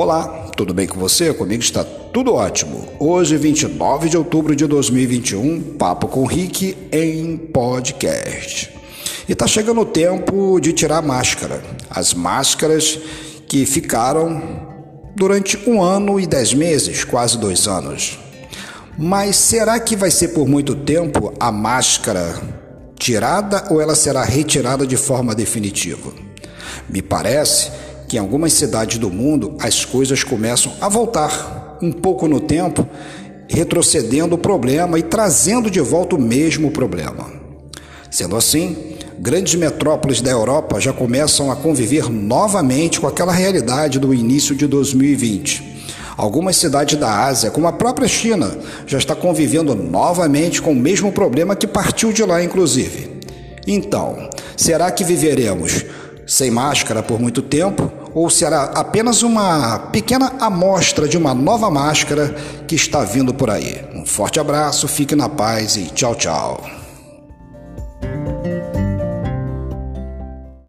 Olá, tudo bem com você? Comigo está tudo ótimo. Hoje, 29 de outubro de 2021, Papo com Rick em podcast. E está chegando o tempo de tirar a máscara. As máscaras que ficaram durante um ano e dez meses, quase dois anos. Mas será que vai ser por muito tempo a máscara tirada ou ela será retirada de forma definitiva? Me parece que em algumas cidades do mundo as coisas começam a voltar um pouco no tempo, retrocedendo o problema e trazendo de volta o mesmo problema. Sendo assim, grandes metrópoles da Europa já começam a conviver novamente com aquela realidade do início de 2020. Algumas cidades da Ásia, como a própria China, já está convivendo novamente com o mesmo problema que partiu de lá, inclusive. Então, será que viveremos sem máscara por muito tempo ou será apenas uma pequena amostra de uma nova máscara que está vindo por aí? Um forte abraço, fique na paz e tchau, tchau.